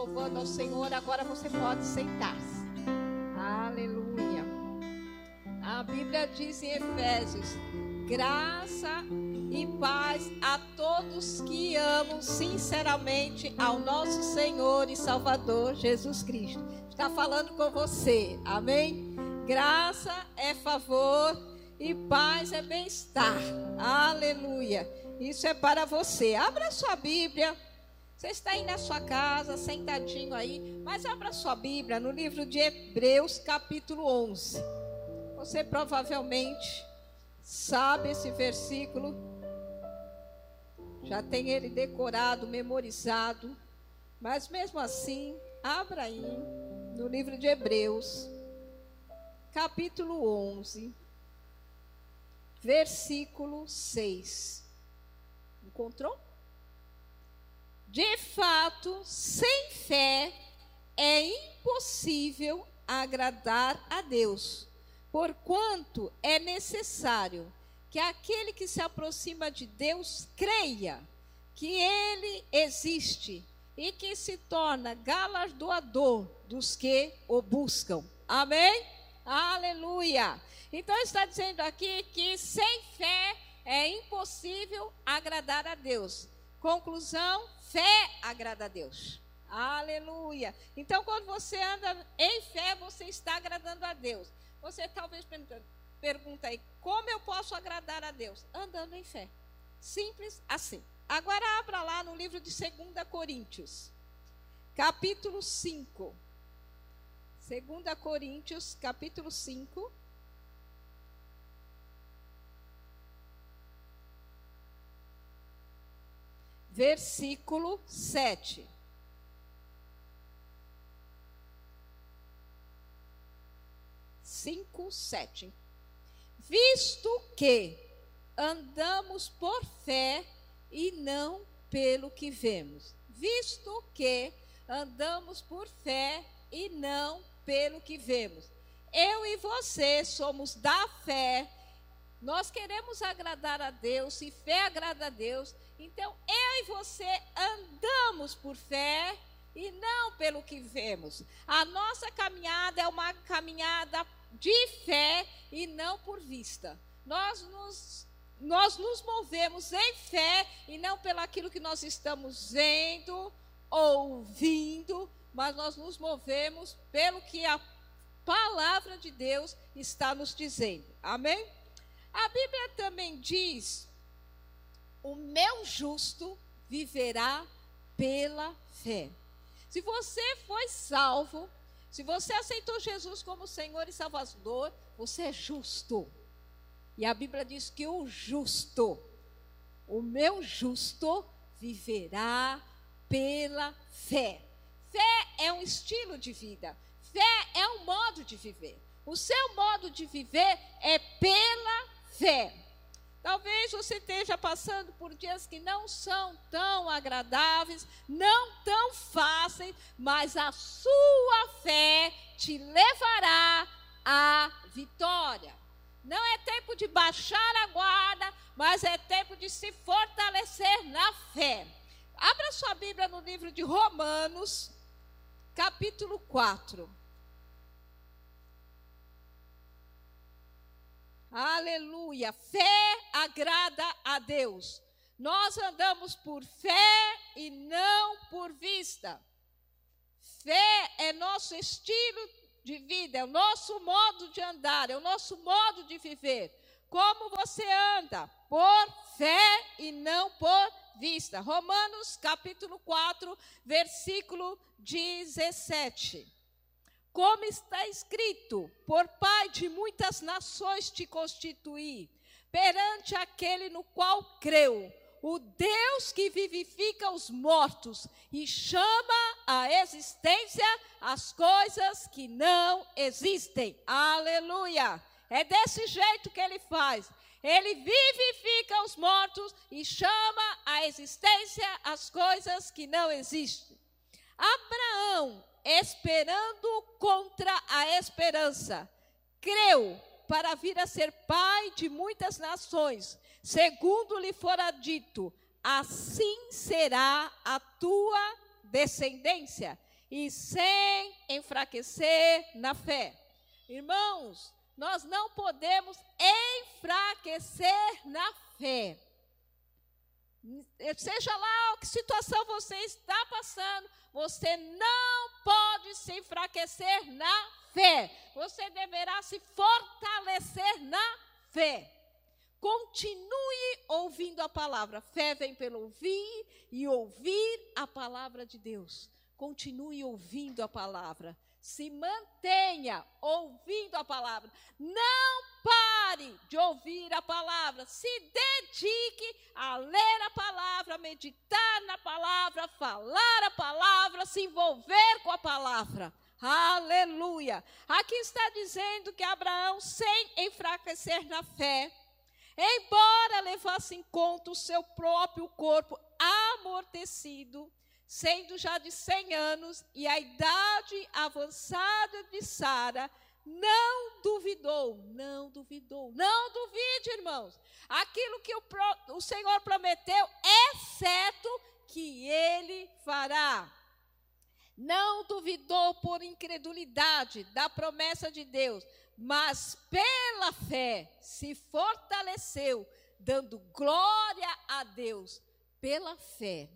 louvando ao Senhor, agora você pode sentar-se. Aleluia. A Bíblia diz em Efésios: graça e paz a todos que amam sinceramente ao nosso Senhor e Salvador Jesus Cristo. Está falando com você, amém? Graça é favor e paz é bem-estar, aleluia. Isso é para você. Abra sua Bíblia. Você está aí na sua casa, sentadinho aí, mas abra sua Bíblia no livro de Hebreus, capítulo 11. Você provavelmente sabe esse versículo, já tem ele decorado, memorizado, mas mesmo assim, abra aí no livro de Hebreus, capítulo 11, versículo 6. Encontrou? De fato, sem fé é impossível agradar a Deus, porquanto é necessário que aquele que se aproxima de Deus creia que ele existe e que se torna galardoador dos que o buscam. Amém? Aleluia! Então está dizendo aqui que sem fé é impossível agradar a Deus. Conclusão: fé agrada a Deus. Aleluia. Então, quando você anda em fé, você está agradando a Deus. Você talvez pergunta aí, como eu posso agradar a Deus? Andando em fé. Simples assim. Agora abra lá no livro de 2 Coríntios, capítulo 5. 2 Coríntios, capítulo 5. Versículo 7. Cinco, sete. Visto que andamos por fé e não pelo que vemos. Visto que andamos por fé e não pelo que vemos. Eu e você somos da fé. Nós queremos agradar a Deus, e fé agrada a Deus, então, eu e você andamos por fé e não pelo que vemos. A nossa caminhada é uma caminhada de fé e não por vista. Nós nos, nós nos movemos em fé e não pelo aquilo que nós estamos vendo, ouvindo, mas nós nos movemos pelo que a palavra de Deus está nos dizendo. Amém? A Bíblia também diz o meu justo viverá pela fé. Se você foi salvo, se você aceitou Jesus como Senhor e Salvador, você é justo. E a Bíblia diz que o justo, o meu justo, viverá pela fé. Fé é um estilo de vida, fé é um modo de viver. O seu modo de viver é pela fé. Talvez você esteja passando por dias que não são tão agradáveis, não tão fáceis, mas a sua fé te levará à vitória. Não é tempo de baixar a guarda, mas é tempo de se fortalecer na fé. Abra sua Bíblia no livro de Romanos, capítulo 4. Aleluia. Fé agrada a Deus. Nós andamos por fé e não por vista. Fé é nosso estilo de vida, é o nosso modo de andar, é o nosso modo de viver. Como você anda? Por fé e não por vista. Romanos capítulo 4, versículo 17. Como está escrito: Por pai de muitas nações te constituí, perante aquele no qual creu, o Deus que vivifica os mortos e chama à existência as coisas que não existem. Aleluia! É desse jeito que ele faz. Ele vivifica os mortos e chama à existência as coisas que não existem. Abraão esperando contra a esperança. Creu para vir a ser pai de muitas nações, segundo lhe fora dito: assim será a tua descendência. e sem enfraquecer na fé. Irmãos, nós não podemos enfraquecer na fé. Seja lá que situação você está passando, você não pode se enfraquecer na fé. Você deverá se fortalecer na fé. Continue ouvindo a palavra. Fé vem pelo ouvir e ouvir a palavra de Deus. Continue ouvindo a palavra. Se mantenha ouvindo a palavra. Não pare de ouvir a palavra. Se dedique a ler a palavra, meditar na palavra, falar a palavra, se envolver com a palavra. Aleluia. Aqui está dizendo que Abraão, sem enfraquecer na fé, embora levasse em conta o seu próprio corpo amortecido, sendo já de 100 anos e a idade avançada de Sara, não duvidou, não duvidou, não duvide, irmãos. Aquilo que o, o Senhor prometeu é certo que ele fará. Não duvidou por incredulidade da promessa de Deus, mas pela fé se fortaleceu, dando glória a Deus. Pela fé,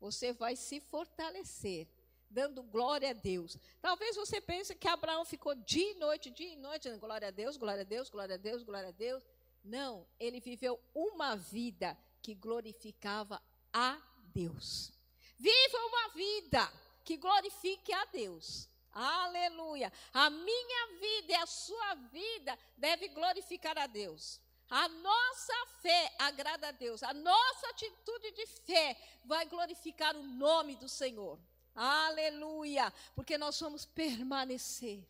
você vai se fortalecer, dando glória a Deus. Talvez você pense que Abraão ficou dia e noite, dia e noite, dando glória a Deus, glória a Deus, glória a Deus, glória a Deus. Não, ele viveu uma vida que glorificava a Deus. Viva uma vida que glorifique a Deus. Aleluia. A minha vida e a sua vida deve glorificar a Deus. A nossa fé agrada a Deus. A nossa atitude de fé vai glorificar o nome do Senhor. Aleluia. Porque nós vamos permanecer.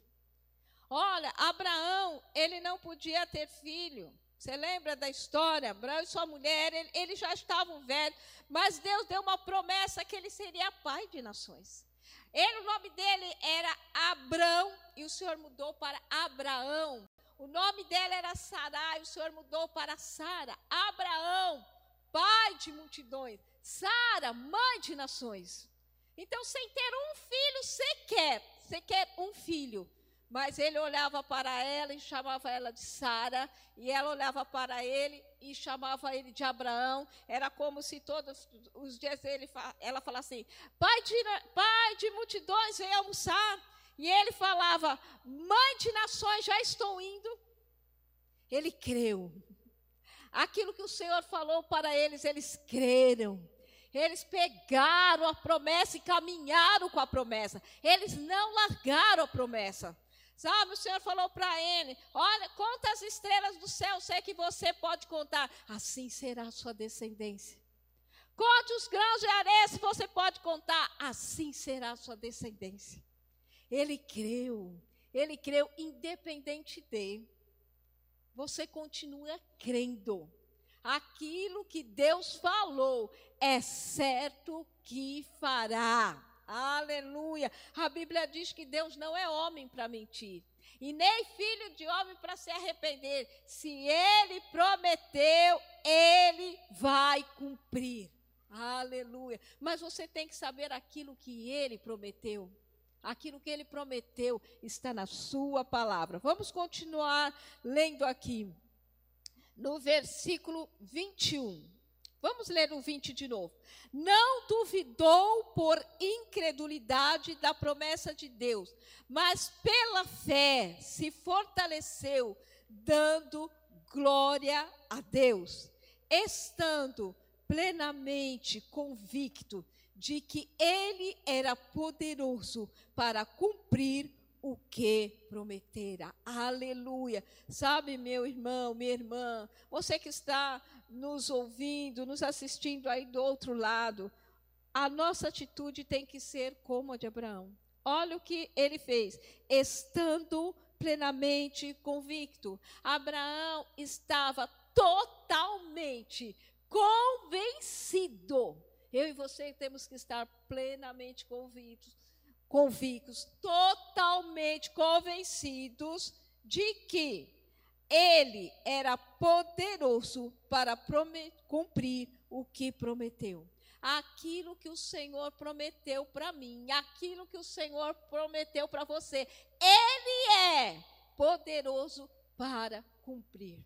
Olha, Abraão, ele não podia ter filho. Você lembra da história? Abraão e sua mulher, ele, eles já estavam velhos, mas Deus deu uma promessa que ele seria pai de nações. Ele, o nome dele era Abrão e o Senhor mudou para Abraão. O nome dela era Sarai, o Senhor mudou para Sara. Abraão, pai de multidões. Sara, mãe de nações. Então, sem ter um filho sequer, sequer um filho, mas ele olhava para ela e chamava ela de Sara, e ela olhava para ele e chamava ele de Abraão. Era como se todos os dias ele, ela falasse assim: pai de, pai de multidões, vem almoçar. E ele falava: Mãe de nações, já estou indo. Ele creu. Aquilo que o Senhor falou para eles, eles creram. Eles pegaram a promessa e caminharam com a promessa. Eles não largaram a promessa. Sabe, o Senhor falou para ele: Olha, conta as estrelas do céu, sei que você pode contar. Assim será a sua descendência. Conte os grãos de areia, se você pode contar. Assim será a sua descendência. Ele creu, ele creu, independente dele. Você continua crendo. Aquilo que Deus falou é certo que fará. Aleluia. A Bíblia diz que Deus não é homem para mentir. E nem filho de homem para se arrepender. Se ele prometeu, ele vai cumprir. Aleluia. Mas você tem que saber aquilo que ele prometeu. Aquilo que ele prometeu está na sua palavra. Vamos continuar lendo aqui. No versículo 21. Vamos ler o 20 de novo. Não duvidou por incredulidade da promessa de Deus, mas pela fé se fortaleceu, dando glória a Deus, estando plenamente convicto de que ele era poderoso para cumprir o que prometera. Aleluia. Sabe, meu irmão, minha irmã, você que está nos ouvindo, nos assistindo aí do outro lado, a nossa atitude tem que ser como a de Abraão. Olha o que ele fez, estando plenamente convicto. Abraão estava totalmente convencido. Eu e você temos que estar plenamente convictos convictos, totalmente convencidos de que ele era poderoso para cumprir o que prometeu. aquilo que o Senhor prometeu para mim, aquilo que o Senhor prometeu para você. Ele é poderoso para cumprir.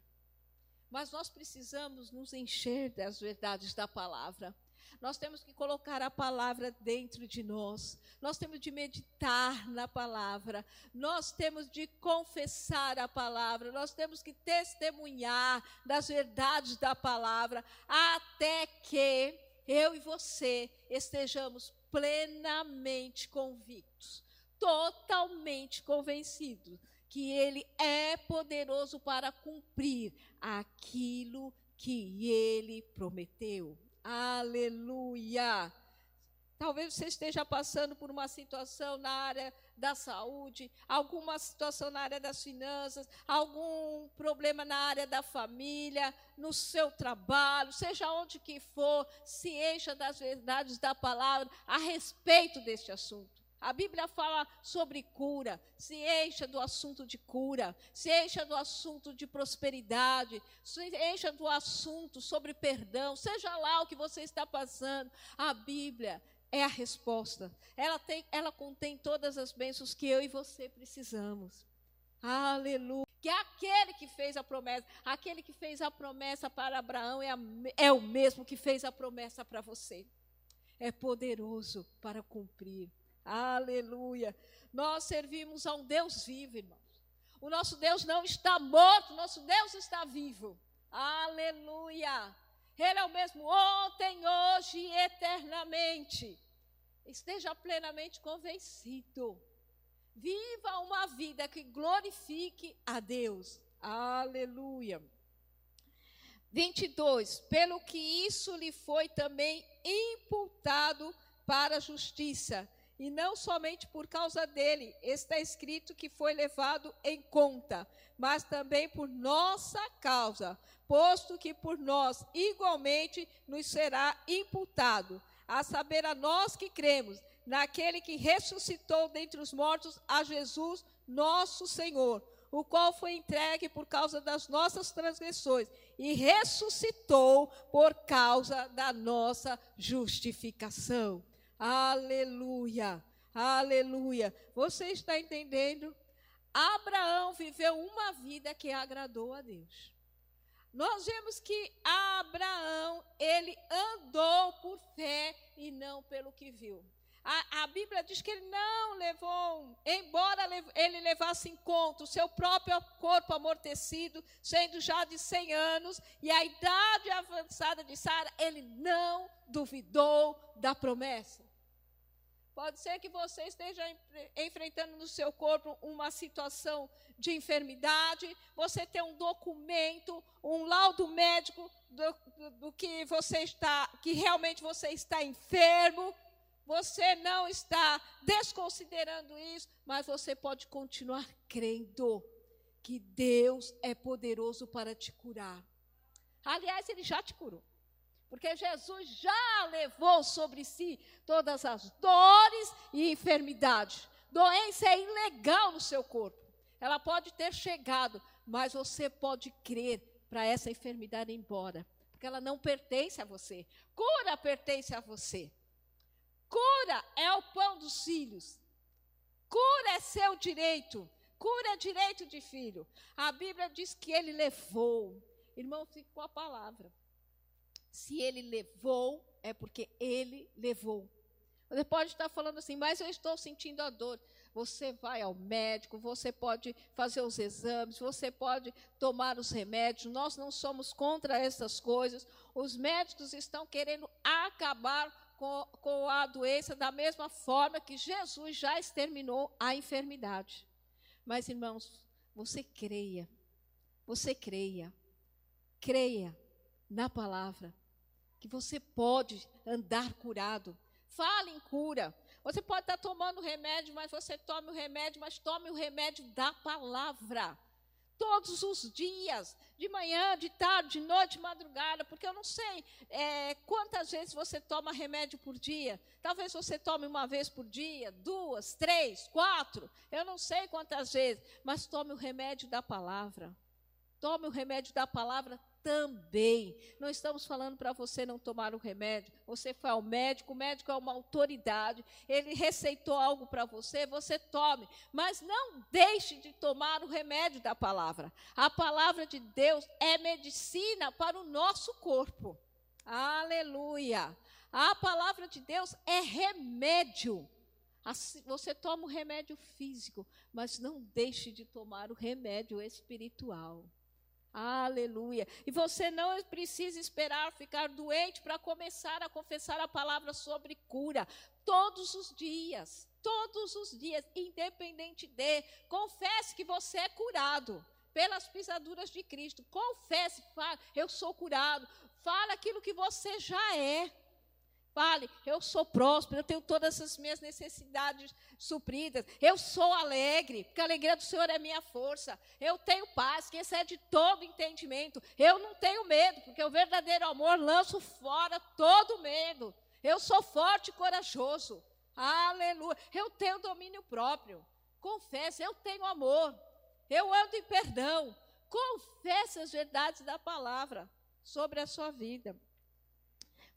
Mas nós precisamos nos encher das verdades da palavra. Nós temos que colocar a palavra dentro de nós. Nós temos de meditar na palavra. Nós temos de confessar a palavra. Nós temos que testemunhar das verdades da palavra até que eu e você estejamos plenamente convictos, totalmente convencidos que ele é poderoso para cumprir aquilo que ele prometeu. Aleluia! Talvez você esteja passando por uma situação na área da saúde, alguma situação na área das finanças, algum problema na área da família, no seu trabalho, seja onde que for, se encha das verdades da palavra a respeito deste assunto. A Bíblia fala sobre cura, se encha do assunto de cura, se encha do assunto de prosperidade, se encha do assunto sobre perdão, seja lá o que você está passando, a Bíblia é a resposta. Ela, tem, ela contém todas as bênçãos que eu e você precisamos. Aleluia. Que aquele que fez a promessa, aquele que fez a promessa para Abraão é, a, é o mesmo que fez a promessa para você. É poderoso para cumprir. Aleluia. Nós servimos a um Deus vivo, irmãos. O nosso Deus não está morto, nosso Deus está vivo. Aleluia. Ele é o mesmo ontem, hoje e eternamente. Esteja plenamente convencido. Viva uma vida que glorifique a Deus. Aleluia. 22. Pelo que isso lhe foi também imputado para a justiça e não somente por causa dele, está escrito que foi levado em conta, mas também por nossa causa, posto que por nós igualmente nos será imputado, a saber, a nós que cremos naquele que ressuscitou dentre os mortos a Jesus, nosso Senhor, o qual foi entregue por causa das nossas transgressões e ressuscitou por causa da nossa justificação. Aleluia, aleluia. Você está entendendo? Abraão viveu uma vida que agradou a Deus. Nós vemos que Abraão, ele andou por fé e não pelo que viu. A, a, Bíblia diz que ele não levou, embora ele levasse em conta o seu próprio corpo amortecido, sendo já de 100 anos, e a idade avançada de Sara, ele não duvidou da promessa. Pode ser que você esteja enfrentando no seu corpo uma situação de enfermidade, você tem um documento, um laudo médico do, do, do, que você está, que realmente você está enfermo. Você não está desconsiderando isso, mas você pode continuar crendo que Deus é poderoso para te curar. Aliás, ele já te curou. Porque Jesus já levou sobre si todas as dores e enfermidades. Doença é ilegal no seu corpo. Ela pode ter chegado, mas você pode crer para essa enfermidade ir embora. Porque ela não pertence a você. Cura pertence a você. Cura é o pão dos filhos. Cura é seu direito. Cura é direito de filho. A Bíblia diz que ele levou. Irmão, fica com a palavra. Se ele levou, é porque ele levou. Você pode estar falando assim, mas eu estou sentindo a dor. Você vai ao médico, você pode fazer os exames, você pode tomar os remédios. Nós não somos contra essas coisas. Os médicos estão querendo acabar com, com a doença da mesma forma que Jesus já exterminou a enfermidade. Mas, irmãos, você creia, você creia, creia na palavra que você pode andar curado. Fale em cura. Você pode estar tomando remédio, mas você tome o remédio, mas tome o remédio da palavra. Todos os dias, de manhã, de tarde, de noite, de madrugada, porque eu não sei é, quantas vezes você toma remédio por dia. Talvez você tome uma vez por dia, duas, três, quatro, eu não sei quantas vezes, mas tome o remédio da palavra. Tome o remédio da palavra também. Não estamos falando para você não tomar o remédio. Você foi ao médico, o médico é uma autoridade, ele receitou algo para você, você tome. Mas não deixe de tomar o remédio da palavra. A palavra de Deus é medicina para o nosso corpo. Aleluia. A palavra de Deus é remédio. Você toma o remédio físico, mas não deixe de tomar o remédio espiritual. Aleluia. E você não precisa esperar ficar doente para começar a confessar a palavra sobre cura. Todos os dias, todos os dias, independente de, confesse que você é curado pelas pisaduras de Cristo. Confesse, fale, eu sou curado. Fale aquilo que você já é. Fale, eu sou próspero, eu tenho todas as minhas necessidades supridas. Eu sou alegre, porque a alegria do Senhor é minha força. Eu tenho paz, que excede todo entendimento. Eu não tenho medo, porque o verdadeiro amor lança fora todo medo. Eu sou forte e corajoso. Aleluia. Eu tenho domínio próprio. Confesse, eu tenho amor. Eu ando em perdão. Confesse as verdades da palavra sobre a sua vida.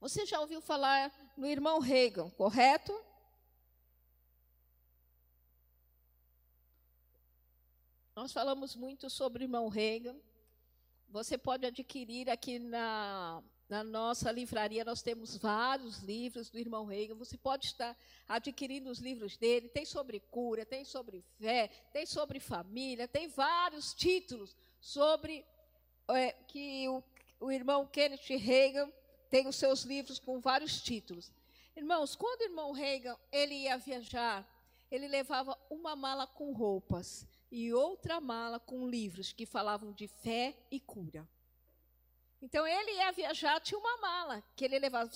Você já ouviu falar no irmão Reagan, correto? Nós falamos muito sobre o irmão Reagan. Você pode adquirir aqui na, na nossa livraria, nós temos vários livros do irmão Reagan. Você pode estar adquirindo os livros dele. Tem sobre cura, tem sobre fé, tem sobre família, tem vários títulos sobre é, que o, o irmão Kenneth Reagan tem os seus livros com vários títulos. Irmãos, quando o irmão Reagan ele ia viajar, ele levava uma mala com roupas e outra mala com livros que falavam de fé e cura. Então ele ia viajar, tinha uma mala que ele levava,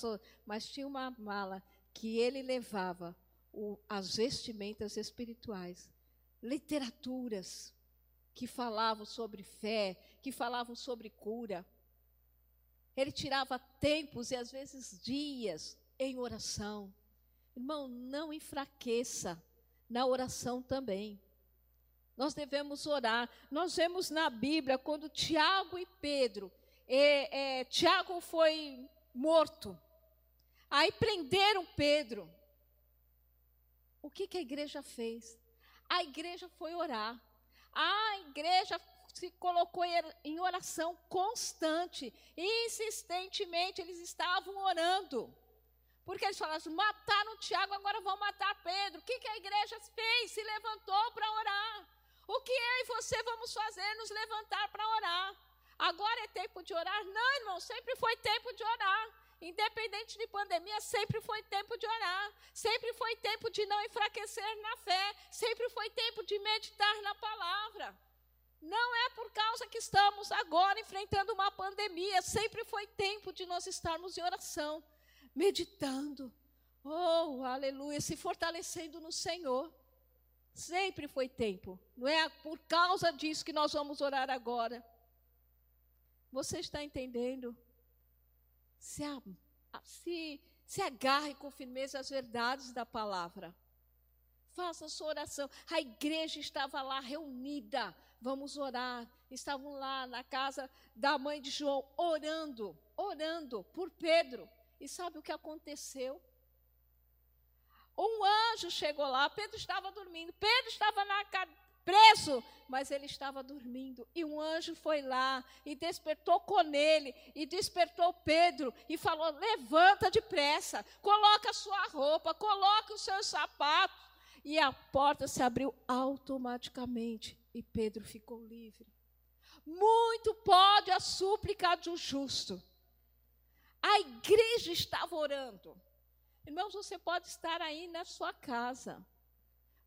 mas tinha uma mala que ele levava o, as vestimentas espirituais, literaturas que falavam sobre fé, que falavam sobre cura. Ele tirava tempos e às vezes dias em oração. Irmão, não enfraqueça na oração também. Nós devemos orar. Nós vemos na Bíblia quando Tiago e Pedro, é, é, Tiago foi morto. Aí prenderam Pedro. O que, que a igreja fez? A igreja foi orar. A igreja se colocou em oração constante, insistentemente, eles estavam orando. Porque eles falaram assim, mataram Tiago, agora vão matar Pedro. O que, que a igreja fez? Se levantou para orar. O que eu e você vamos fazer? Nos levantar para orar. Agora é tempo de orar? Não, irmão, sempre foi tempo de orar. Independente de pandemia, sempre foi tempo de orar. Sempre foi tempo de não enfraquecer na fé. Sempre foi tempo de meditar na palavra. Não é por causa que estamos agora enfrentando uma pandemia. Sempre foi tempo de nós estarmos em oração, meditando. Oh, aleluia, se fortalecendo no Senhor. Sempre foi tempo. Não é por causa disso que nós vamos orar agora. Você está entendendo? Se, a, se, se agarre com firmeza às verdades da palavra. Faça sua oração. A igreja estava lá reunida vamos orar. Estavam lá na casa da mãe de João, orando, orando por Pedro. E sabe o que aconteceu? Um anjo chegou lá, Pedro estava dormindo, Pedro estava na preso, mas ele estava dormindo. E um anjo foi lá e despertou com ele, e despertou Pedro, e falou: Levanta depressa, coloca a sua roupa, coloca os seus sapatos. E a porta se abriu automaticamente e Pedro ficou livre. Muito pode a súplica do justo. A igreja estava orando. Irmãos, você pode estar aí na sua casa.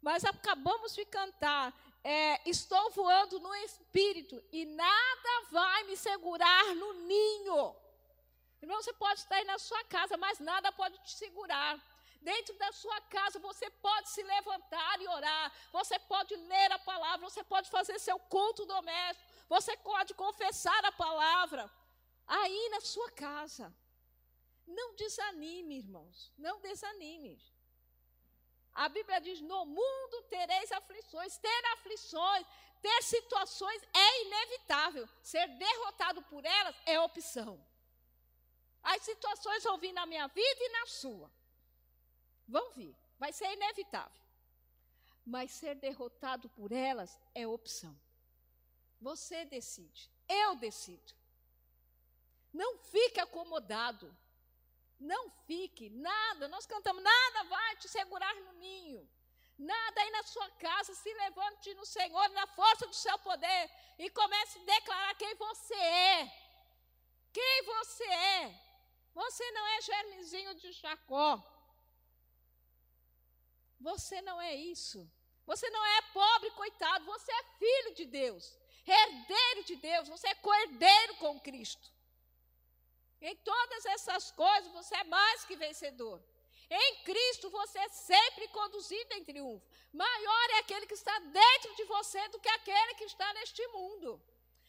Mas acabamos de cantar. É, estou voando no espírito e nada vai me segurar no ninho. Irmão, você pode estar aí na sua casa, mas nada pode te segurar. Dentro da sua casa você pode se levantar e orar, você pode ler a palavra, você pode fazer seu culto doméstico, você pode confessar a palavra aí na sua casa. Não desanime, irmãos, não desanime. A Bíblia diz: no mundo tereis aflições. Ter aflições, ter situações é inevitável. Ser derrotado por elas é opção. As situações vão vir na minha vida e na sua. Vão vir. Vai ser inevitável. Mas ser derrotado por elas é opção. Você decide. Eu decido. Não fique acomodado. Não fique, nada. Nós cantamos, nada vai te segurar no ninho. Nada aí na sua casa, se levante no Senhor, na força do seu poder, e comece a declarar quem você é. Quem você é. Você não é germezinho de Jacó. Você não é isso. Você não é pobre, coitado. Você é filho de Deus, herdeiro de Deus. Você é cordeiro com Cristo. Em todas essas coisas você é mais que vencedor. Em Cristo você é sempre conduzido em triunfo. Maior é aquele que está dentro de você do que aquele que está neste mundo.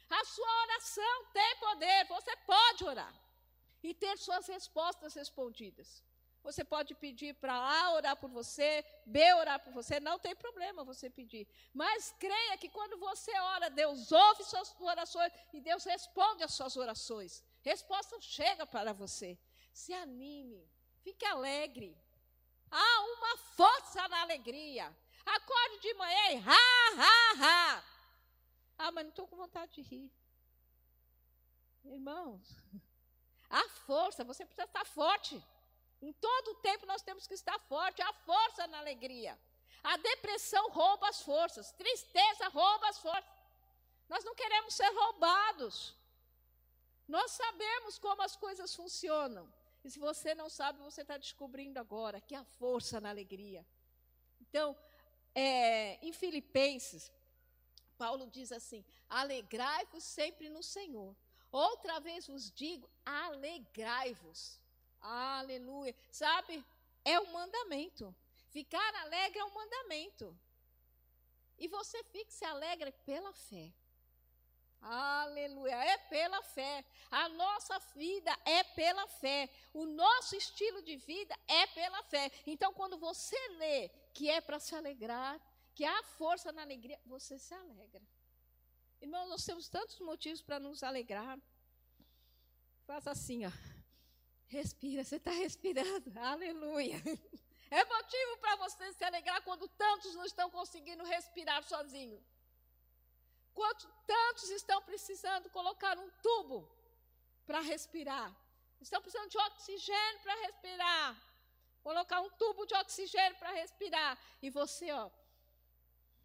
A sua oração tem poder, você pode orar e ter suas respostas respondidas. Você pode pedir para A orar por você, B orar por você, não tem problema você pedir. Mas creia que quando você ora, Deus ouve suas orações e Deus responde às suas orações. Resposta chega para você. Se anime, fique alegre. Há uma força na alegria. Acorde de manhã e ha, ha, ha. Ah, mas não estou com vontade de rir. Irmãos, a força, você precisa estar forte. Em todo o tempo nós temos que estar forte. A força na alegria. A depressão rouba as forças. Tristeza rouba as forças. Nós não queremos ser roubados. Nós sabemos como as coisas funcionam. E se você não sabe, você está descobrindo agora que a força na alegria. Então, é, em Filipenses, Paulo diz assim: alegrai-vos sempre no Senhor. Outra vez vos digo, alegrai-vos. Aleluia. Sabe, é um mandamento. Ficar alegre é um mandamento. E você fica se alegre pela fé. Aleluia. É pela fé. A nossa vida é pela fé. O nosso estilo de vida é pela fé. Então, quando você lê que é para se alegrar, que há força na alegria, você se alegra. Irmão, nós temos tantos motivos para nos alegrar. Faz assim, ó. Respira, você está respirando. Aleluia. É motivo para você se alegrar quando tantos não estão conseguindo respirar sozinhos. Quanto tantos estão precisando colocar um tubo para respirar? Estão precisando de oxigênio para respirar. Colocar um tubo de oxigênio para respirar. E você, ó,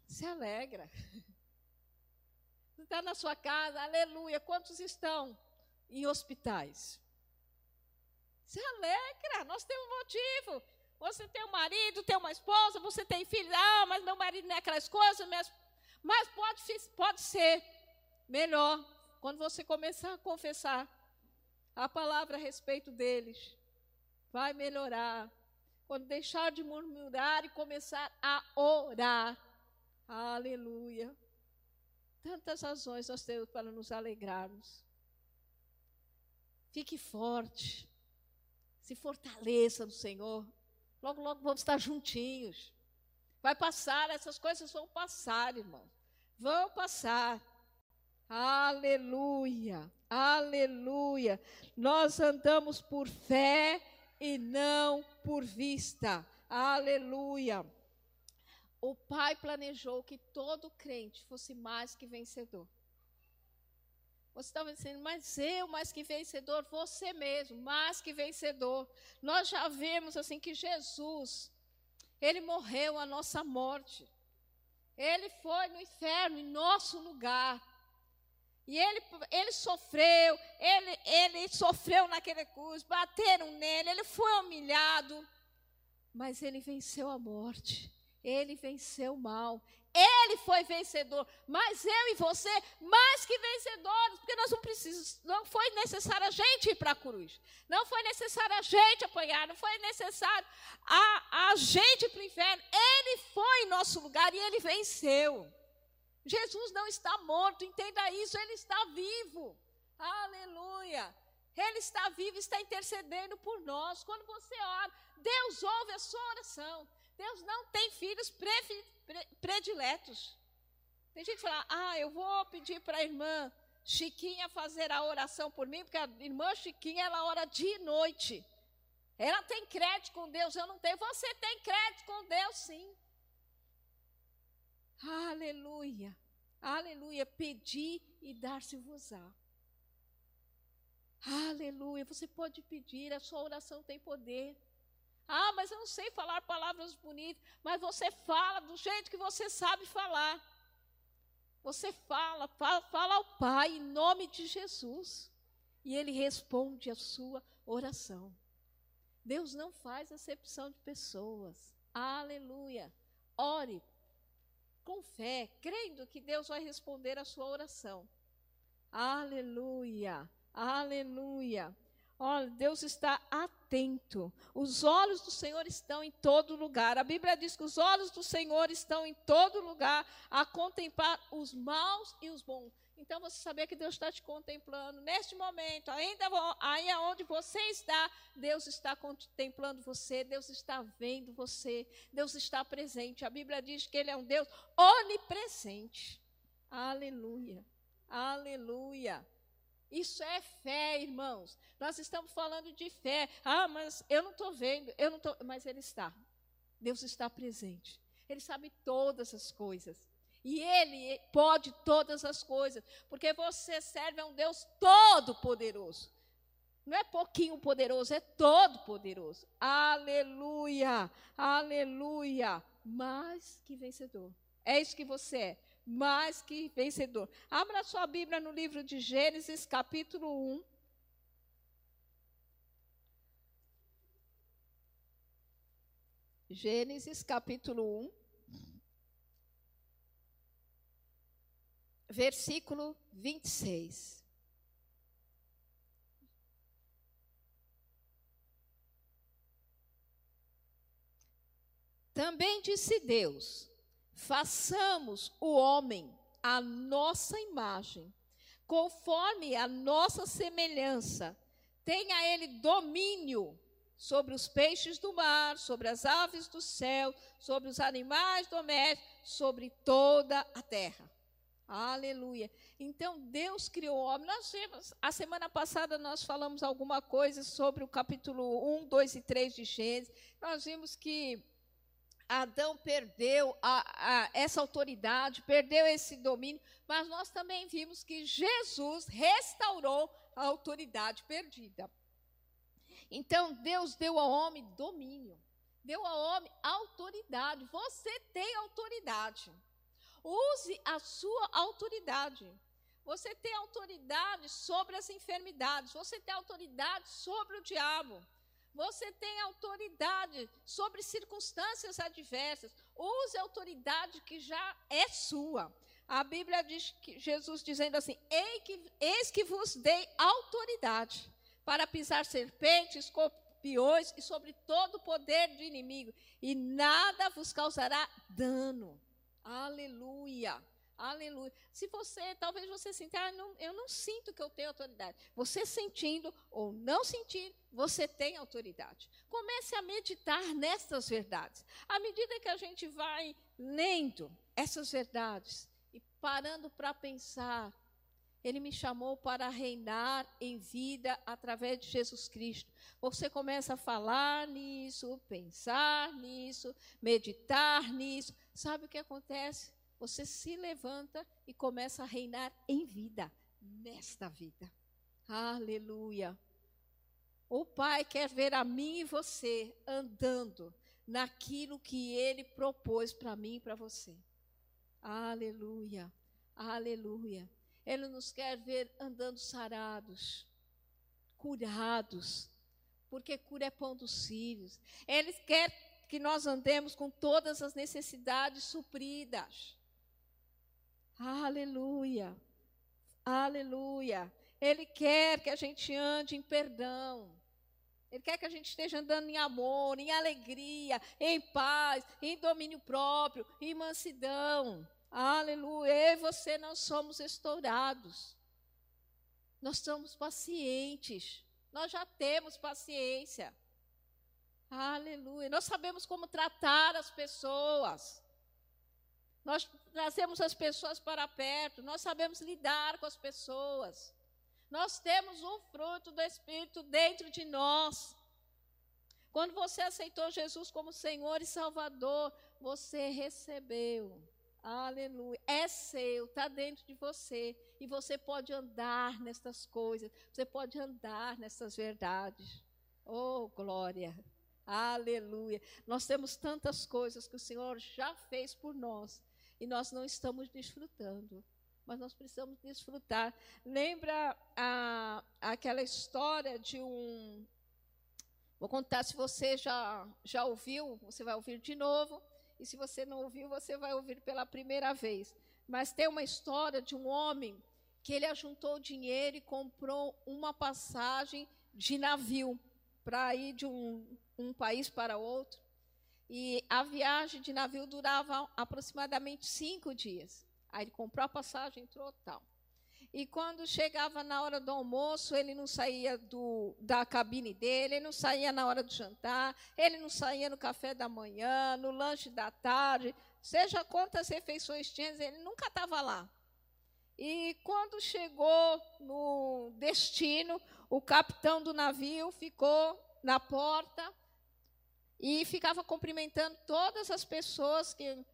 se alegra. Está na sua casa, aleluia. Quantos estão em hospitais? Se alegra, nós temos motivo. Você tem um marido, tem uma esposa, você tem filhos. Ah, mas meu marido não é aquelas coisas, minhas mas pode, pode ser melhor quando você começar a confessar a palavra a respeito deles. Vai melhorar. Quando deixar de murmurar e começar a orar. Aleluia. Tantas razões nós temos para nos alegrarmos. Fique forte. Se fortaleça no Senhor. Logo, logo vamos estar juntinhos. Vai passar, essas coisas vão passar, irmão vão passar. Aleluia, aleluia. Nós andamos por fé e não por vista. Aleluia. O Pai planejou que todo crente fosse mais que vencedor. Você estava dizendo, mas eu mais que vencedor, você mesmo, mais que vencedor. Nós já vemos assim que Jesus, ele morreu a nossa morte. Ele foi no inferno em nosso lugar. E ele, ele sofreu, ele, ele sofreu naquele cruz, bateram nele, ele foi humilhado, mas ele venceu a morte, ele venceu o mal, ele foi vencedor, mas eu e você, mais que vencedores, porque nós não precisamos, não foi necessário a gente ir para a cruz, não foi necessário a gente apanhar, não foi necessário a, a gente ir para o inferno, ele foi em nosso lugar e ele venceu. Jesus não está morto, entenda isso, ele está vivo. Aleluia. Ele está vivo, está intercedendo por nós. Quando você ora, Deus ouve a sua oração. Deus não tem filhos prediletos. Tem gente que fala, ah, eu vou pedir para a irmã Chiquinha fazer a oração por mim, porque a irmã Chiquinha, ela ora dia e noite. Ela tem crédito com Deus, eu não tenho. Você tem crédito com Deus, sim. Aleluia. Aleluia. Pedir e dar-se-vos-á. Aleluia. Você pode pedir, a sua oração tem poder. Ah, mas eu não sei falar palavras bonitas. Mas você fala do jeito que você sabe falar. Você fala, fala, fala ao Pai em nome de Jesus. E Ele responde a sua oração. Deus não faz acepção de pessoas. Aleluia. Ore com fé, crendo que Deus vai responder a sua oração. Aleluia. Aleluia. Olha, Deus está atento. Os olhos do Senhor estão em todo lugar. A Bíblia diz que os olhos do Senhor estão em todo lugar a contemplar os maus e os bons. Então você saber que Deus está te contemplando neste momento, ainda aí onde você está, Deus está contemplando você, Deus está vendo você, Deus está presente. A Bíblia diz que Ele é um Deus onipresente. Aleluia, aleluia. Isso é fé, irmãos. Nós estamos falando de fé. Ah, mas eu não estou vendo, eu não estou. Mas Ele está. Deus está presente. Ele sabe todas as coisas. E Ele pode todas as coisas. Porque você serve a um Deus todo-poderoso. Não é pouquinho poderoso, é todo poderoso. Aleluia, aleluia. Mais que vencedor. É isso que você é mais que vencedor. Abra sua Bíblia no livro de Gênesis, capítulo 1. Gênesis, capítulo 1. Versículo 26. Também disse Deus: façamos o homem à nossa imagem, conforme a nossa semelhança. Tenha ele domínio sobre os peixes do mar, sobre as aves do céu, sobre os animais domésticos, sobre toda a terra. Aleluia. Então Deus criou o homem. Nós vimos, a semana passada nós falamos alguma coisa sobre o capítulo 1, 2 e 3 de Gênesis. Nós vimos que Adão perdeu a, a, essa autoridade, perdeu esse domínio, mas nós também vimos que Jesus restaurou a autoridade perdida. Então, Deus deu ao homem domínio, deu ao homem autoridade. Você tem autoridade. Use a sua autoridade. Você tem autoridade sobre as enfermidades, você tem autoridade sobre o diabo. Você tem autoridade sobre circunstâncias adversas. Use a autoridade que já é sua. A Bíblia diz que Jesus dizendo assim: Eis que vos dei autoridade para pisar serpentes, escorpiões e sobre todo o poder do inimigo, e nada vos causará dano. Aleluia. Aleluia. Se você, talvez você sinta, ah, não, eu não sinto que eu tenho autoridade. Você sentindo ou não sentindo, você tem autoridade. Comece a meditar nessas verdades. À medida que a gente vai lendo essas verdades e parando para pensar, ele me chamou para reinar em vida através de Jesus Cristo. Você começa a falar nisso, pensar nisso, meditar nisso. Sabe o que acontece? Você se levanta e começa a reinar em vida, nesta vida. Aleluia. O Pai quer ver a mim e você andando naquilo que Ele propôs para mim e para você. Aleluia. Aleluia. Ele nos quer ver andando sarados, curados, porque cura é pão dos filhos. Ele quer que nós andemos com todas as necessidades supridas. Aleluia. Aleluia. Ele quer que a gente ande em perdão. Ele quer que a gente esteja andando em amor, em alegria, em paz, em domínio próprio, em mansidão. Aleluia. Eu e você não somos estourados. Nós somos pacientes. Nós já temos paciência. Aleluia. Nós sabemos como tratar as pessoas. Nós trazemos as pessoas para perto, nós sabemos lidar com as pessoas. Nós temos o fruto do Espírito dentro de nós. Quando você aceitou Jesus como Senhor e Salvador, você recebeu. Aleluia. É seu, está dentro de você. E você pode andar nestas coisas. Você pode andar nessas verdades. Oh, glória. Aleluia. Nós temos tantas coisas que o Senhor já fez por nós e nós não estamos desfrutando. Mas nós precisamos desfrutar. Lembra a, aquela história de um. Vou contar se você já, já ouviu, você vai ouvir de novo. E se você não ouviu, você vai ouvir pela primeira vez. Mas tem uma história de um homem que ele ajuntou dinheiro e comprou uma passagem de navio para ir de um, um país para outro. E a viagem de navio durava aproximadamente cinco dias. Aí ele comprou a passagem, entrou tal. E quando chegava na hora do almoço, ele não saía do, da cabine dele, ele não saía na hora do jantar, ele não saía no café da manhã, no lanche da tarde, seja quantas refeições tinha, ele nunca estava lá. E quando chegou no destino, o capitão do navio ficou na porta e ficava cumprimentando todas as pessoas que,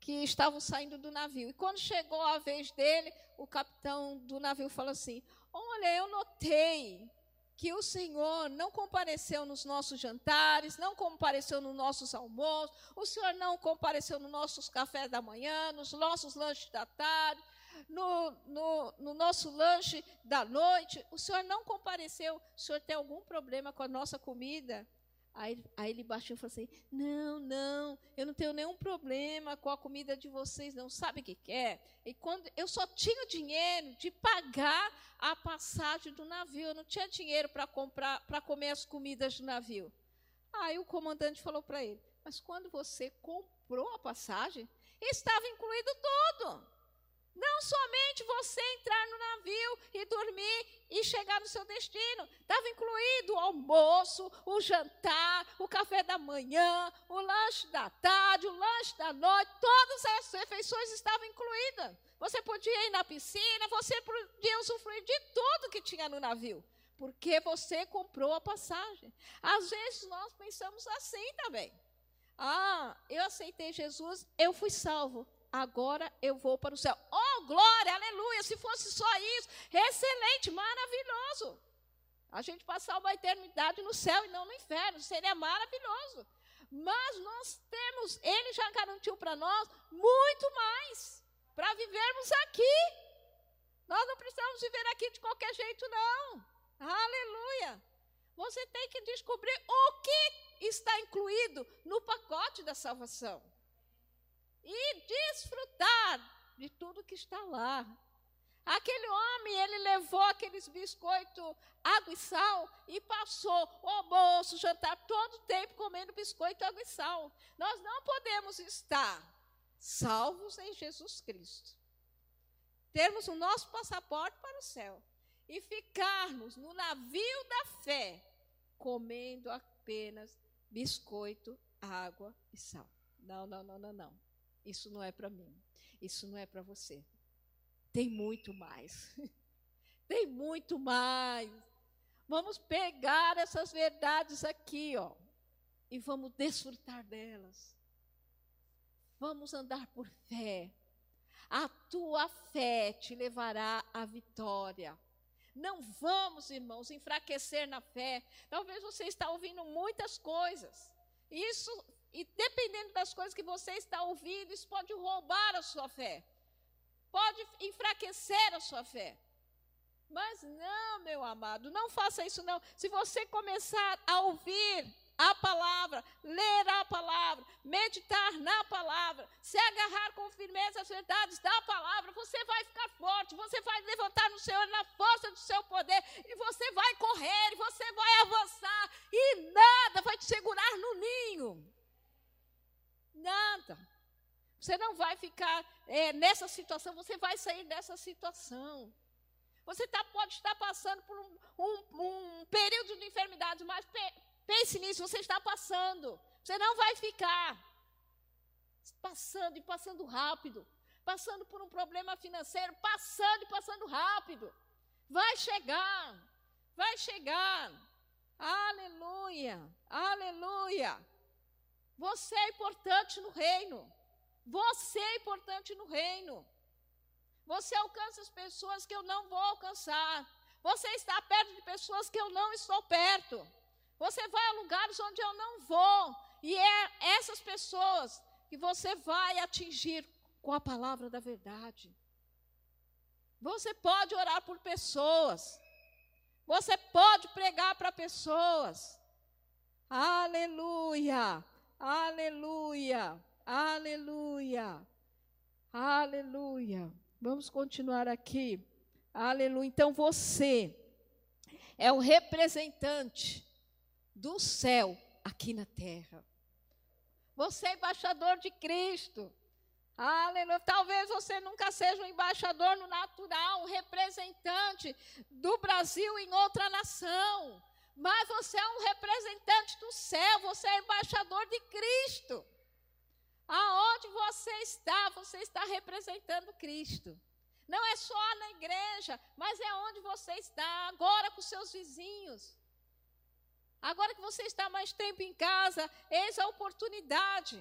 que estavam saindo do navio. E quando chegou a vez dele, o capitão do navio falou assim: Olha, eu notei que o Senhor não compareceu nos nossos jantares, não compareceu nos nossos almoços, o Senhor não compareceu nos nossos cafés da manhã, nos nossos lanches da tarde, no, no, no, nosso lanche da noite, o Senhor não compareceu, o Senhor tem algum problema com a nossa comida? Aí, aí ele baixou e falou assim: Não, não, eu não tenho nenhum problema com a comida de vocês, não. Sabe o que, que é? E quando eu só tinha dinheiro de pagar a passagem do navio, eu não tinha dinheiro para comprar, para comer as comidas do navio. Aí o comandante falou para ele: Mas quando você comprou a passagem, estava incluído tudo. Não somente você entrar no navio e dormir e chegar no seu destino. Estava incluído o almoço, o jantar, o café da manhã, o lanche da tarde, o lanche da noite. Todas as refeições estavam incluídas. Você podia ir na piscina, você podia usufruir de tudo que tinha no navio. Porque você comprou a passagem. Às vezes nós pensamos assim também. Ah, eu aceitei Jesus, eu fui salvo agora eu vou para o céu. Oh, glória, aleluia! Se fosse só isso, excelente, maravilhoso. A gente passar uma eternidade no céu e não no inferno, seria maravilhoso. Mas nós temos, ele já garantiu para nós muito mais para vivermos aqui. Nós não precisamos viver aqui de qualquer jeito, não. Aleluia! Você tem que descobrir o que está incluído no pacote da salvação e desfrutar de tudo que está lá. Aquele homem, ele levou aqueles biscoitos, água e sal e passou o almoço, jantar, todo o tempo comendo biscoito, água e sal. Nós não podemos estar salvos em Jesus Cristo. Termos o nosso passaporte para o céu e ficarmos no navio da fé comendo apenas biscoito, água e sal. Não, não, não, não, não. Isso não é para mim. Isso não é para você. Tem muito mais. Tem muito mais. Vamos pegar essas verdades aqui, ó, e vamos desfrutar delas. Vamos andar por fé. A tua fé te levará à vitória. Não vamos, irmãos, enfraquecer na fé. Talvez você está ouvindo muitas coisas. Isso e dependendo das coisas que você está ouvindo, isso pode roubar a sua fé. Pode enfraquecer a sua fé. Mas não, meu amado, não faça isso não. Se você começar a ouvir a palavra, ler a palavra, meditar na palavra, se agarrar com firmeza às verdades da palavra, você vai ficar forte, você vai levantar no Senhor na força do seu poder, e você vai correr, e você vai avançar, e nada vai te segurar no ninho. Nada. Você não vai ficar é, nessa situação, você vai sair dessa situação. Você tá, pode estar passando por um, um, um período de enfermidade, mas pe, Pense nisso, você está passando. Você não vai ficar passando e passando rápido, passando por um problema financeiro, passando e passando rápido. Vai chegar, vai chegar. Aleluia, aleluia. Você é importante no reino. Você é importante no reino. Você alcança as pessoas que eu não vou alcançar. Você está perto de pessoas que eu não estou perto. Você vai a lugares onde eu não vou. E é essas pessoas que você vai atingir com a palavra da verdade. Você pode orar por pessoas. Você pode pregar para pessoas. Aleluia! Aleluia! Aleluia! Aleluia! Vamos continuar aqui. Aleluia. Então você é o representante do céu aqui na terra. Você é embaixador de Cristo. Aleluia. Talvez você nunca seja um embaixador no natural, um representante do Brasil em outra nação. Mas você é um representante do céu, você é embaixador de Cristo. Aonde você está, você está representando Cristo. Não é só na igreja, mas é onde você está, agora com seus vizinhos. Agora que você está mais tempo em casa, eis a oportunidade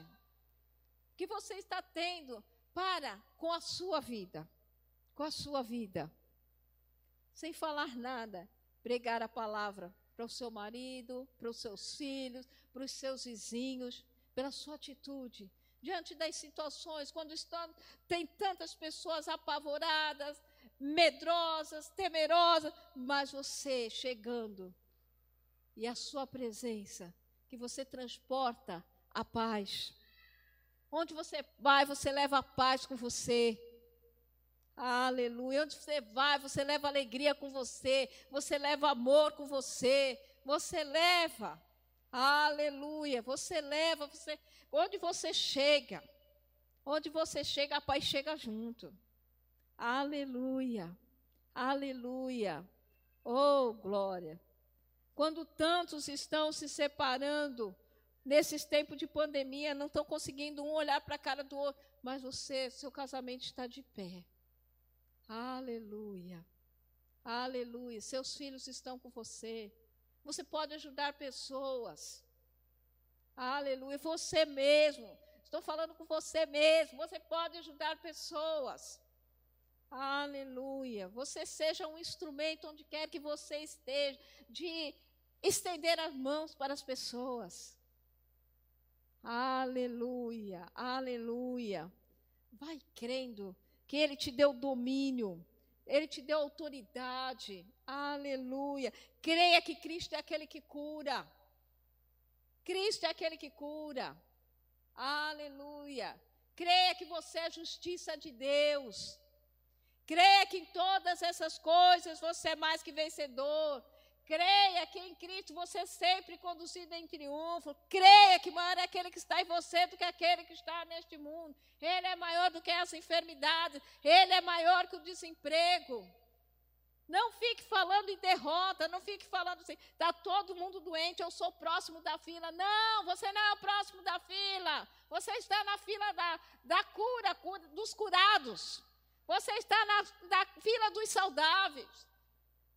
que você está tendo para com a sua vida. Com a sua vida. Sem falar nada, pregar a palavra para o seu marido, para os seus filhos, para os seus vizinhos, pela sua atitude. Diante das situações, quando estão, tem tantas pessoas apavoradas, medrosas, temerosas, mas você chegando e a sua presença, que você transporta a paz. Onde você vai, você leva a paz com você. Aleluia. Onde você vai, você leva alegria com você. Você leva amor com você. Você leva. Aleluia. Você leva, você. Onde você chega. Onde você chega, a paz chega junto. Aleluia. Aleluia. Oh, glória. Quando tantos estão se separando nesses tempos de pandemia, não estão conseguindo um olhar para a cara do outro, mas você, seu casamento está de pé. Aleluia. Aleluia. Seus filhos estão com você. Você pode ajudar pessoas. Aleluia. Você mesmo. Estou falando com você mesmo. Você pode ajudar pessoas. Aleluia. Você seja um instrumento onde quer que você esteja, de estender as mãos para as pessoas. Aleluia, aleluia. Vai crendo que Ele te deu domínio, Ele te deu autoridade. Aleluia. Creia que Cristo é aquele que cura. Cristo é aquele que cura. Aleluia. Creia que você é justiça de Deus. Creia que em todas essas coisas você é mais que vencedor. Creia que em Cristo você é sempre conduzido em triunfo. Creia que maior é aquele que está em você do que aquele que está neste mundo. Ele é maior do que as enfermidades. Ele é maior que o desemprego. Não fique falando em derrota, não fique falando assim, está todo mundo doente, eu sou próximo da fila. Não, você não é o próximo da fila. Você está na fila da, da cura, cura dos curados. Você está na, na fila dos saudáveis.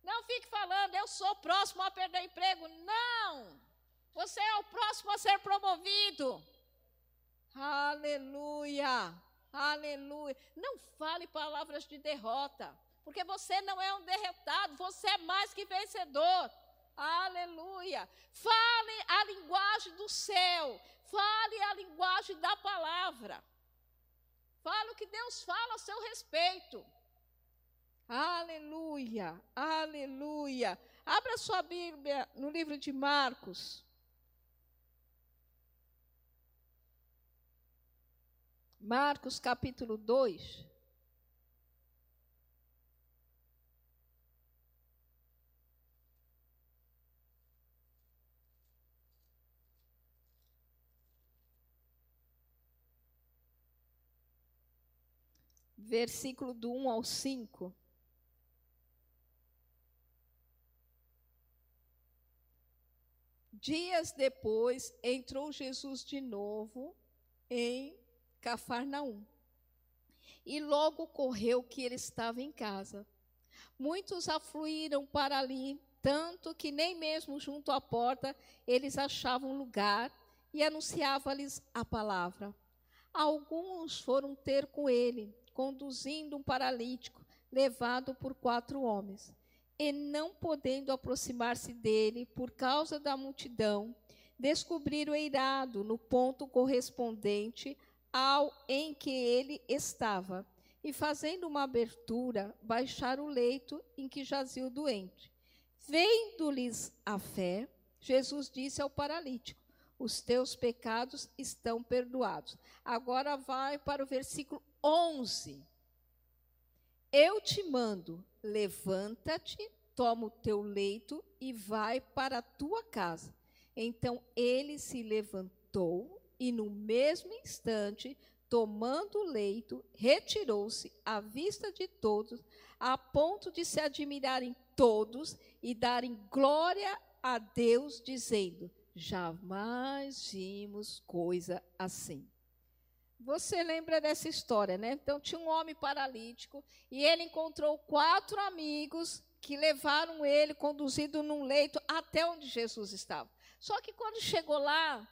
Não fique falando, eu sou próximo a perder emprego. Não! Você é o próximo a ser promovido. Aleluia! Aleluia! Não fale palavras de derrota, porque você não é um derrotado, você é mais que vencedor. Aleluia! Fale a linguagem do céu, fale a linguagem da palavra. Fale o que Deus fala a seu respeito. Aleluia, aleluia. Abra sua Bíblia no livro de Marcos. Marcos capítulo 2. Versículo do 1 ao 5. Dias depois, entrou Jesus de novo em Cafarnaum. E logo correu que ele estava em casa. Muitos afluíram para ali, tanto que nem mesmo junto à porta eles achavam lugar e anunciava-lhes a palavra. Alguns foram ter com ele, conduzindo um paralítico, levado por quatro homens. E não podendo aproximar-se dele por causa da multidão, descobriram eirado no ponto correspondente ao em que ele estava, e fazendo uma abertura, baixaram o leito em que jazia o doente. Vendo-lhes a fé, Jesus disse ao paralítico: Os teus pecados estão perdoados. Agora vai para o versículo 11. Eu te mando, levanta-te, toma o teu leito e vai para a tua casa. Então ele se levantou e no mesmo instante, tomando o leito, retirou-se à vista de todos, a ponto de se admirarem todos e darem glória a Deus, dizendo: Jamais vimos coisa assim. Você lembra dessa história, né? Então tinha um homem paralítico e ele encontrou quatro amigos que levaram ele conduzido num leito até onde Jesus estava. Só que quando chegou lá,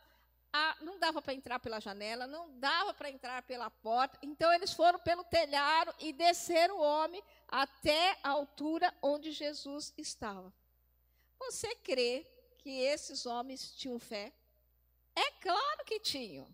a, não dava para entrar pela janela, não dava para entrar pela porta. Então eles foram pelo telhado e desceram o homem até a altura onde Jesus estava. Você crê que esses homens tinham fé? É claro que tinham.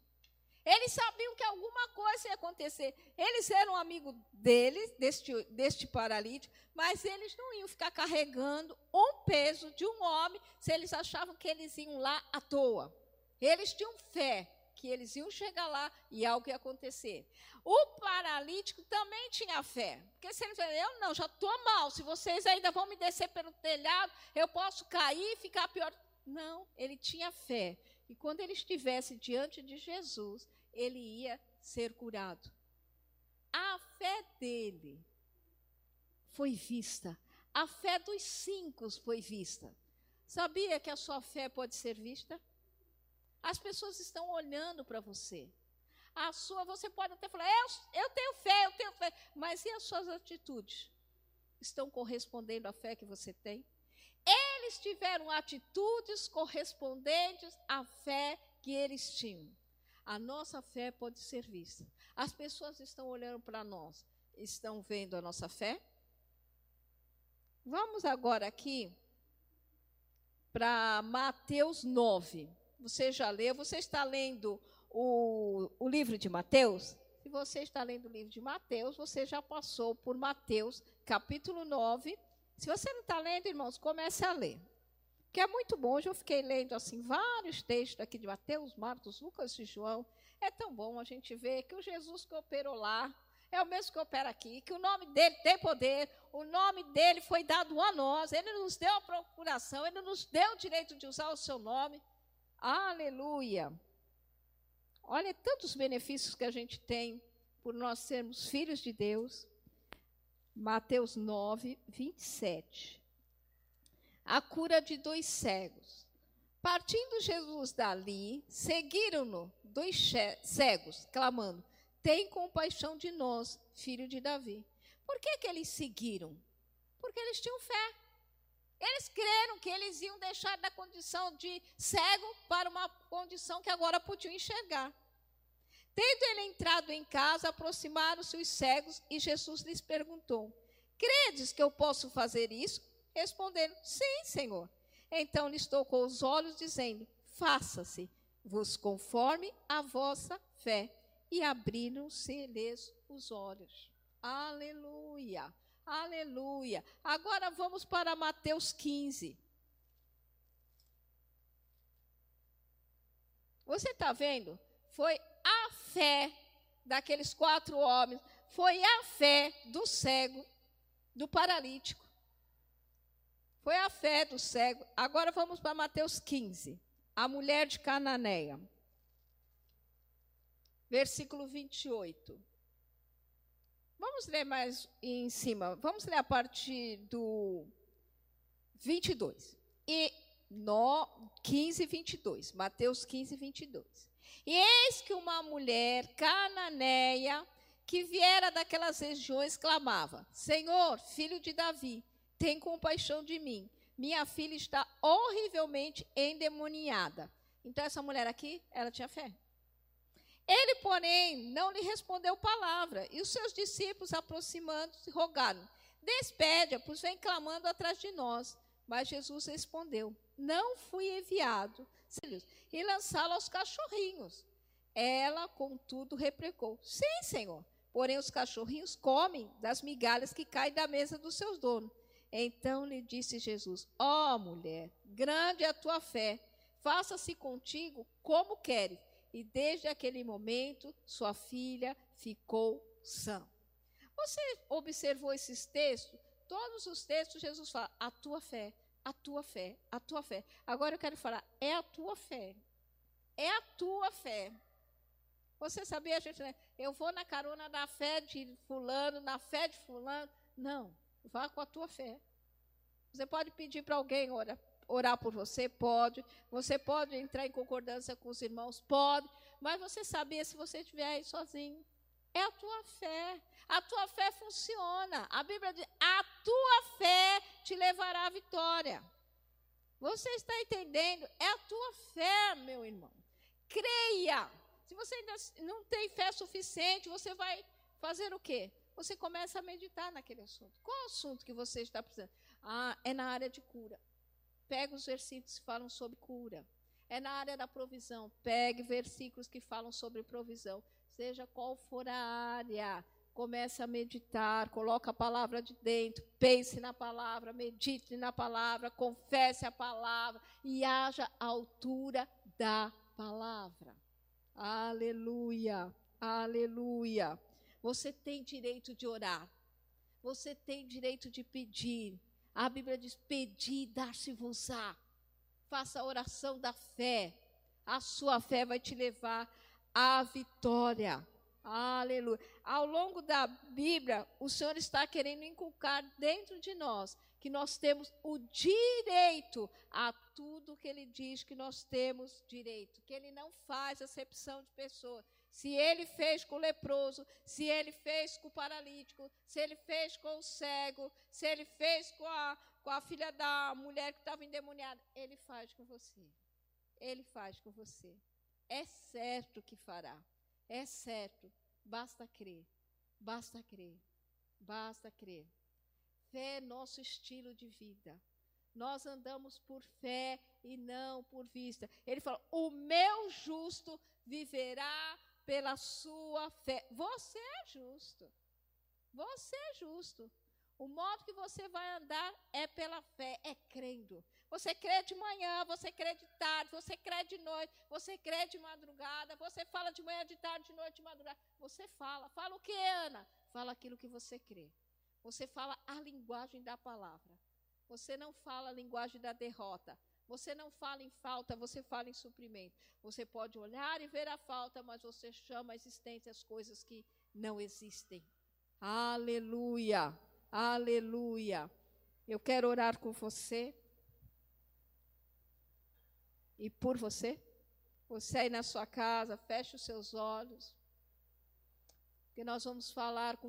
Eles sabiam que alguma coisa ia acontecer. Eles eram amigos deles, deste, deste paralítico, mas eles não iam ficar carregando um peso de um homem se eles achavam que eles iam lá à toa. Eles tinham fé que eles iam chegar lá e algo ia acontecer. O paralítico também tinha fé. Porque se ele falou, eu não, já estou mal, se vocês ainda vão me descer pelo telhado, eu posso cair e ficar pior. Não, ele tinha fé. E quando ele estivesse diante de Jesus, ele ia ser curado. A fé dele foi vista. A fé dos cinco foi vista. Sabia que a sua fé pode ser vista? As pessoas estão olhando para você. A sua, você pode até falar, eu, eu tenho fé, eu tenho fé. Mas e as suas atitudes? Estão correspondendo à fé que você tem? Eles tiveram atitudes correspondentes à fé que eles tinham. A nossa fé pode ser vista. As pessoas estão olhando para nós, estão vendo a nossa fé? Vamos agora aqui para Mateus 9. Você já leu? Você está lendo o, o livro de Mateus? Se você está lendo o livro de Mateus, você já passou por Mateus, capítulo 9. Se você não está lendo, irmãos, comece a ler. Que é muito bom. Hoje eu fiquei lendo assim vários textos aqui de Mateus, Marcos, Lucas e João. É tão bom a gente ver que o Jesus que operou lá é o mesmo que opera aqui, que o nome dele tem poder, o nome dele foi dado a nós, ele nos deu a procuração, ele nos deu o direito de usar o seu nome. Aleluia! Olha tantos benefícios que a gente tem por nós sermos filhos de Deus. Mateus 9, 27. A cura de dois cegos. Partindo Jesus dali, seguiram-no dois cegos, clamando: Tem compaixão de nós, filho de Davi. Por que, que eles seguiram? Porque eles tinham fé. Eles creram que eles iam deixar da condição de cego para uma condição que agora podiam enxergar. Tendo ele entrado em casa, aproximaram-se os cegos e Jesus lhes perguntou: Credes que eu posso fazer isso? Responderam: Sim, Senhor. Então lhes tocou os olhos, dizendo: Faça-se vos conforme a vossa fé. E abriram-se-lhes os olhos. Aleluia. Aleluia. Agora vamos para Mateus 15. Você está vendo? Foi a fé daqueles quatro homens, foi a fé do cego, do paralítico. Foi a fé do cego. Agora vamos para Mateus 15. A mulher de Cananeia. Versículo 28. Vamos ler mais em cima. Vamos ler a partir do 22. E no 15, 22. Mateus 15, 22. E eis que uma mulher cananeia que viera daquelas regiões clamava: Senhor, filho de Davi, tem compaixão de mim. Minha filha está horrivelmente endemoniada. Então, essa mulher aqui, ela tinha fé. Ele, porém, não lhe respondeu palavra. E os seus discípulos, aproximando-se, rogaram: Despede-a, pois vem clamando atrás de nós. Mas Jesus respondeu: Não fui enviado e lançá-lo aos cachorrinhos. Ela, contudo, replicou: Sim, Senhor. Porém, os cachorrinhos comem das migalhas que caem da mesa dos seus donos. Então lhe disse Jesus: Ó oh, mulher, grande é a tua fé, faça-se contigo como queres. E desde aquele momento, sua filha ficou sã. Você observou esses textos? Todos os textos, Jesus fala: a tua fé, a tua fé, a tua fé. Agora eu quero falar: é a tua fé. É a tua fé. Você sabia, gente, né? eu vou na carona da fé de fulano, na fé de fulano. Não, vá com a tua fé. Você pode pedir para alguém orar, orar por você? Pode. Você pode entrar em concordância com os irmãos? Pode. Mas você sabia se você estiver aí sozinho. É a tua fé. A tua fé funciona. A Bíblia diz: a tua fé te levará à vitória. Você está entendendo? É a tua fé, meu irmão. Creia. Se você ainda não tem fé suficiente, você vai fazer o quê? Você começa a meditar naquele assunto. Qual assunto que você está precisando? Ah, é na área de cura. Pega os versículos que falam sobre cura. É na área da provisão. Pegue versículos que falam sobre provisão seja qual for a área, comece a meditar, coloque a palavra de dentro, pense na palavra, medite na palavra, confesse a palavra e haja a altura da palavra. Aleluia, aleluia. Você tem direito de orar, você tem direito de pedir. A Bíblia diz: pedir, dar-se-vos-á. Faça a oração da fé. A sua fé vai te levar a vitória. Aleluia. Ao longo da Bíblia, o Senhor está querendo inculcar dentro de nós que nós temos o direito a tudo que Ele diz que nós temos direito, que Ele não faz acepção de pessoas. Se Ele fez com o leproso, se Ele fez com o paralítico, se Ele fez com o cego, se Ele fez com a, com a filha da mulher que estava endemoniada, Ele faz com você. Ele faz com você. É certo que fará. É certo. Basta crer. Basta crer. Basta crer. Fé é nosso estilo de vida. Nós andamos por fé e não por vista. Ele fala: O meu justo viverá pela sua fé. Você é justo. Você é justo. O modo que você vai andar é pela fé, é crendo. Você crê de manhã, você crê de tarde, você crê de noite, você crê de madrugada, você fala de manhã, de tarde, de noite, de madrugada. Você fala. Fala o que, Ana? Fala aquilo que você crê. Você fala a linguagem da palavra. Você não fala a linguagem da derrota. Você não fala em falta, você fala em suprimento. Você pode olhar e ver a falta, mas você chama a existência as coisas que não existem. Aleluia! Aleluia. Eu quero orar com você. E por você. Você aí na sua casa, feche os seus olhos. Que nós vamos falar com